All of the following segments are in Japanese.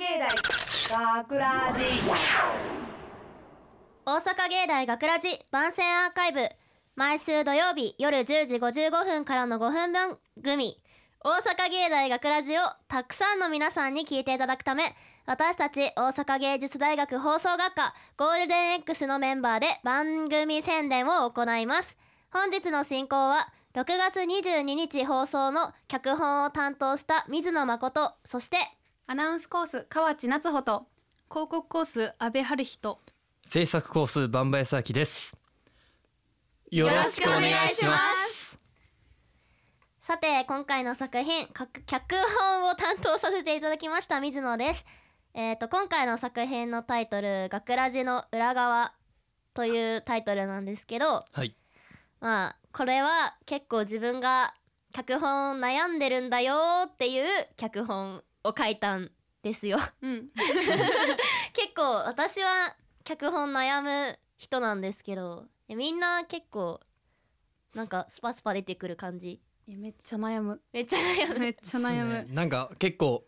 芸大学ラジ大阪芸大学ラジ番宣アーカイブ。毎週土曜日夜10時55分からの5分番組。大阪芸大学ラジをたくさんの皆さんに聞いていただくため私たち大阪芸術大学放送学科ゴールデン X のメンバーで番組宣伝を行います。本日の進行は6月22日放送の脚本を担当した水野誠そしてアナウンスコース河内夏穂と広告コース阿部春人。制作コースバンバヤサキです。よろしくお願いします。さて今回の作品か脚本を担当させていただきました水野です。えー、と今回の作品のタイトル「学ラジの裏側」というタイトルなんですけどはい。まあこれは結構自分が脚本悩んでるんだよっていう脚本を書いたんですよ。うん。結構私は脚本悩む人なんですけどえみんな結構なんかスパスパ出てくる感じ。めっちゃ悩む。めっちゃ悩む。めっちゃ悩む、ね。なんか結構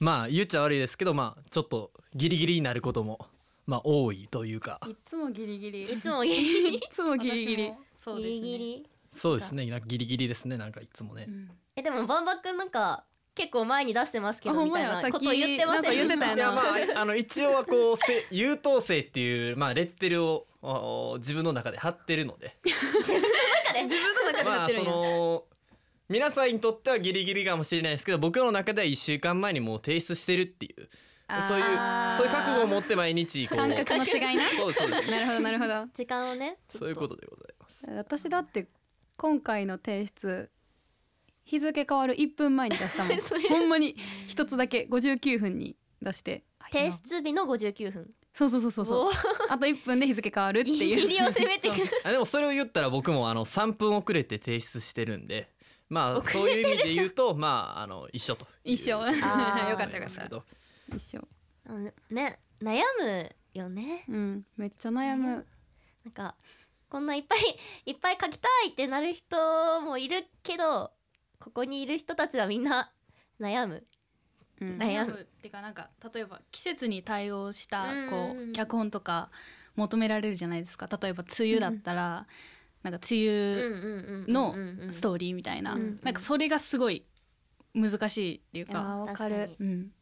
まあ言っちゃ悪いですけどまあちょっとギリギリになることもまあ多いというか。いつもギリギリ。いつもギリギリ？いつもギリギリ。そうギですねリギリ。そうですね。なんかギリギリですね。なんかいつもね、うん。えでもバンバくんなんか結構前に出してますけあどみたいなこと言ってません？なんか言ってたよいやまあ あの一応はこうせ優等生っていうまあレッテルをお自分の中で貼ってるので。自分の中で？自分の中でやまあそってるんや、の皆さんにとってはギリギリかもしれないですけど僕の中では1週間前にもう提出してるっていう。そういうそういう覚悟を持って毎日こう。感覚の違いな。そうそうなるほどなるほど。時間をねそういうことでございます。私だって今回の提出日付変わる1分前に出したもん それほんまに。一つだけ。59分に出して。提出日の59分。そうそうそうそうそう。おあと1分で日付変わるっていう。ギリを攻めて。くるあでもそれを言ったら僕もあの3分遅れて提出してるんで。まあそういう意味で言うとまああの一緒という。一緒。あー よかったよかった。一緒。あのね悩むよね。うん。めっちゃ悩む。なんかこんないっぱいいっぱい書きたいってなる人もいるけどここにいる人たちはみんな悩む。うん。悩む。っていうかなんか例えば季節に対応したうん。こうんうんう脚本とか求められるじゃないですか。例えば梅雨だったらなんか梅雨のストーリーみたいな。うんうんなんかそれがすごい難しいっていうか。わかる。確かうん。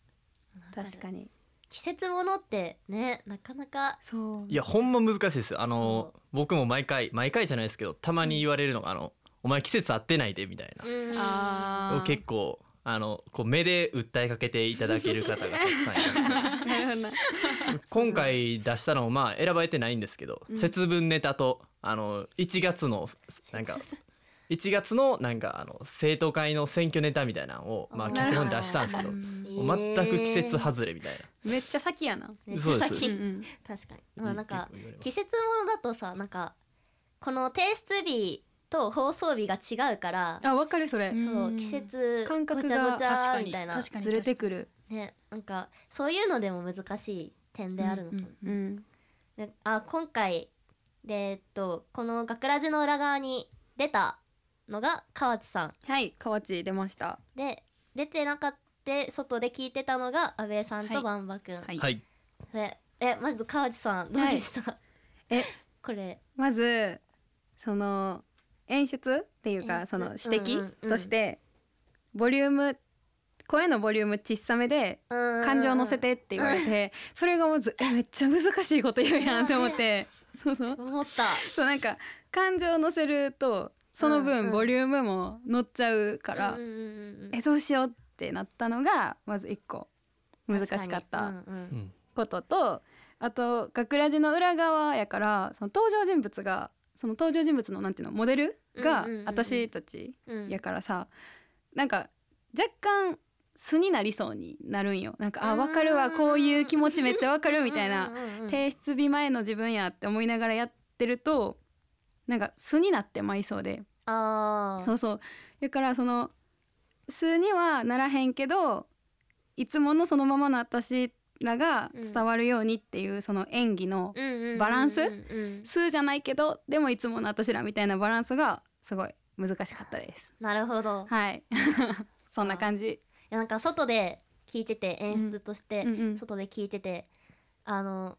確かに。季節ものってねなかなかそう。いやほんま難しいです。あの僕も毎回毎回じゃないですけどたまに言われるのがあのお前季節合ってないでみたいな。を結構あのこう目で訴えかけていただける方がたくさんいます。なるほどな。今回出したのもまあ選ばれてないんですけど、節分ネタとあの1月のなんか1月のなんかあの生徒会の選挙ネタみたいなのをまあ脚本に出したんですけど全く季節外れみたいな、めっちゃ先やな。めっちそうです。ゃ先。うんうん。確かに。まあなんか季節ものだとさなんかこの提出日と放送日が違うからあわかるそれ。うん。そう季節感覚がごちゃごち確かにゃみたいな。ずれてくる。ねなんかそういうのでも難しい点であるのかも、うんうん。であ今回でえっとこの学ラジの裏側に出たのが河内さん。はい河内出ました。で出てなかった外で聞いてたのが阿部さんとはい。バンバくん、はい。はい。でえまず河内さんどうでした、えこれ。まずその演出っていうかその指摘としてボリューム声のボリューム小さめで感感情乗せてって言われてそれがまずえめっちゃ難しいこと言うやんって。思って思った。そうなんか感情乗せるとその分ボリュームも乗っちゃうからえどうしようってなったのがまず一個難しかったこととあと学ラジの裏側やからその登場人物がその登場人物のなんていうのモデルが私たちうんやからさなんか若干素になりそうになるんよ。なんかあ分かるわこういう気持ちめっちゃ分かるみたいな提出日前の自分やって思いながらやってるとなんか素になってまいそうで。そうそう。だからその素にはならへんけどいつものそのままの私らが伝わるようにっていうその演技のうんうんうんうんバランス？うん素じゃないけどでもいつもの私らみたいなバランスがすごい難しかったです。なるほど。いはい。そんな感じ。やなんか外で聞いてて演出としてうんうん外で聞いてて、あの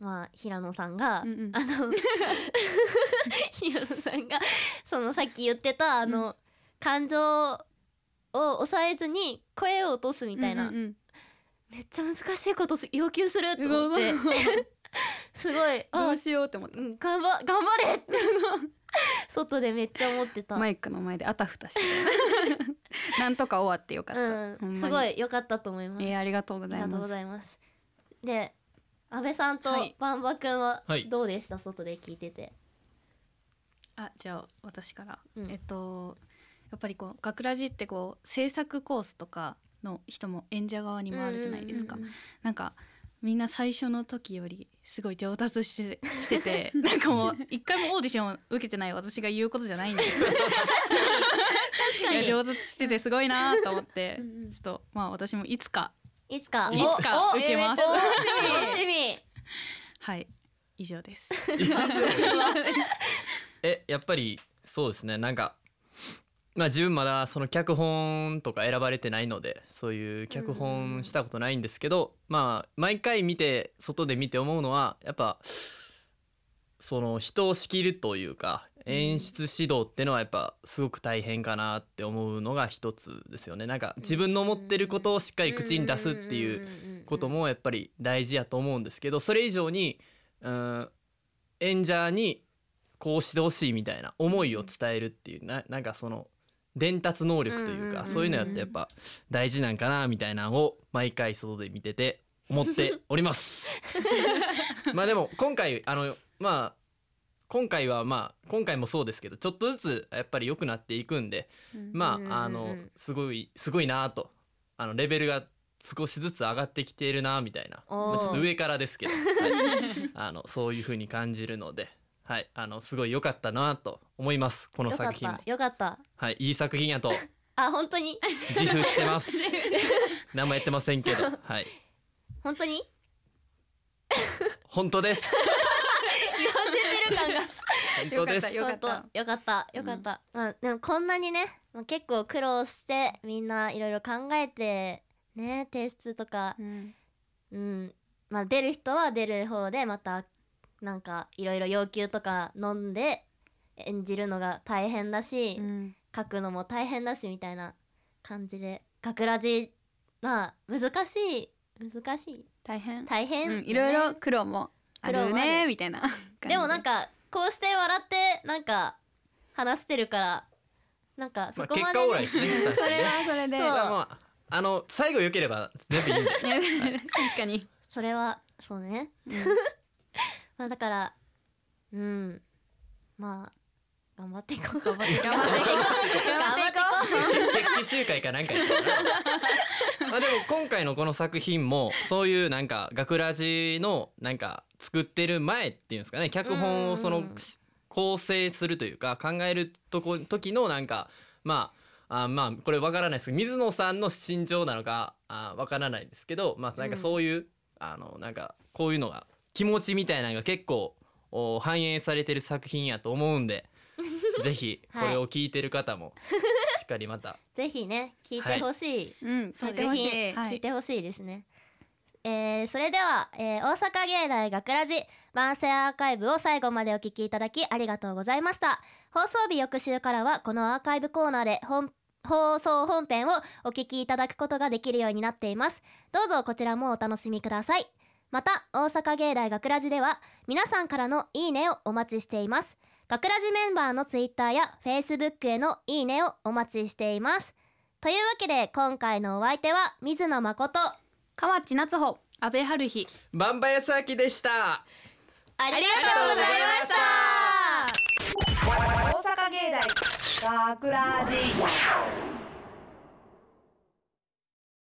まあ平野さんが、うんうん。あの 平野さんがそのさっき言ってたあの、感情を抑えずに声を落とすみたいな、うんうんめっちゃ難しいことす要求すると思って。すごい。あどうしようって思ったうん頑張頑張れって。外でめっちゃ思ってた。マイクの前であたふたして。なんとか終わってよかった、うん、すごい良かったと思います。えーありがとうごありがとうございます。ざいます。で、安倍さんとはい。バンバくんははい。どうでした、外で聞いてて。あじゃあ私から、うん。えっとやっぱりこう学ラジってこう制作コースとかの人も演者側にもあるじゃないですか、なんかみんな最初の時よりすごい上達して しててなんかもう一回もオーディションを受けてない私が言うことじゃないんですけど確かに。上達しててすごいなと思ってちょっとまあ私もいつかいつか。いつかお受けますお楽しみ。はい以上ですえやっぱりそうですねなんかまあ自分まだその脚本とか選ばれてないのでそういう脚本したことないんですけど、まあ毎回見て外で見て思うのはやっぱその人を仕切るというか演出指導ってのはやっぱすごく大変かなって思うのが一つですよね。なんか自分の思ってることをしっかり口に出すっていうこともやっぱり大事やと思うんですけどそれ以上にうん演者にこうしてほしいみたいな思いを伝えるっていうななんかその伝達能力というかそういうのやってやっぱ大事なんかなみたいなのを毎回外で見てて思っております。まあでも今回あのまあ今回はまあ今回もそうですけどちょっとずつやっぱり良くなっていくんでまああのすごいすごいなとあのレベルが少しずつ上がってきているなみたいな、まあちょっと上からですけど、はい。あのそういう風に感じるので、はい、あのすごい良かったなと思いますこのよかっ作品もた。よかった。はいいい作品やと。あ、本当に？自負してます。何もやってませんけど。はい。本当に？本当です。言わせてる感が。本当です。よかったよかった。よかった、まあでもこんなにね、まあ、結構苦労してみんないろいろ考えてね提出とか。うん。うん。まあ出る人は出る方でまたなんかいろいろ要求とか飲んで演じるのが大変だし、うん書くのも大変だしみたいな感じで学ラジまあ難しい。難しい。大変。大変、うんいろいろ苦労もあるねみたいなで。もなんかこうして笑ってなんか話してるからなんかそまあこまで、結果オーライですね 確かそれはそれで。そうまあまああの最後良ければ全部いい 確かに。それはそうね、まあだからうん。まあ頑張っていこう。頑張っていこう。頑張っていこう。決起集会かなんか まあでも今回のこの作品もそういうなんか学ラジのなんか作ってる前っていうんですかね。脚本をその構成するというか考えるとこ時のなんかまああまあこれわからないですけど水野さんの心情なのかあわからないですけどまあなんかそういう、あのなんかこういうのが気持ちみたいなのが結構お反映されてる作品やと思うんで ぜひこれを聞いてる方もしっかりまた。う ぜひね聞いてほしい、うんそう聞いてほしい、聞いてほしいですね、えーそれでは、えー大阪芸大学ラジ番宣アーカイブを最後までお聞きいただきありがとうございました。放送日翌週からはこのアーカイブコーナーで本放送本編をお聞きいただくことができるようになっています。どうぞこちらもお楽しみくださいまた大阪芸大学ラジでは皆さんからのいいねをお待ちしています。学ラジメンバーのツイッターやフェイスブックへのいいねをお待ちしています。というわけで今回のお相手は水野誠。河内夏穂。安倍春日。バンバヤスアキでした。ありがとうございました。大阪芸大学ラジ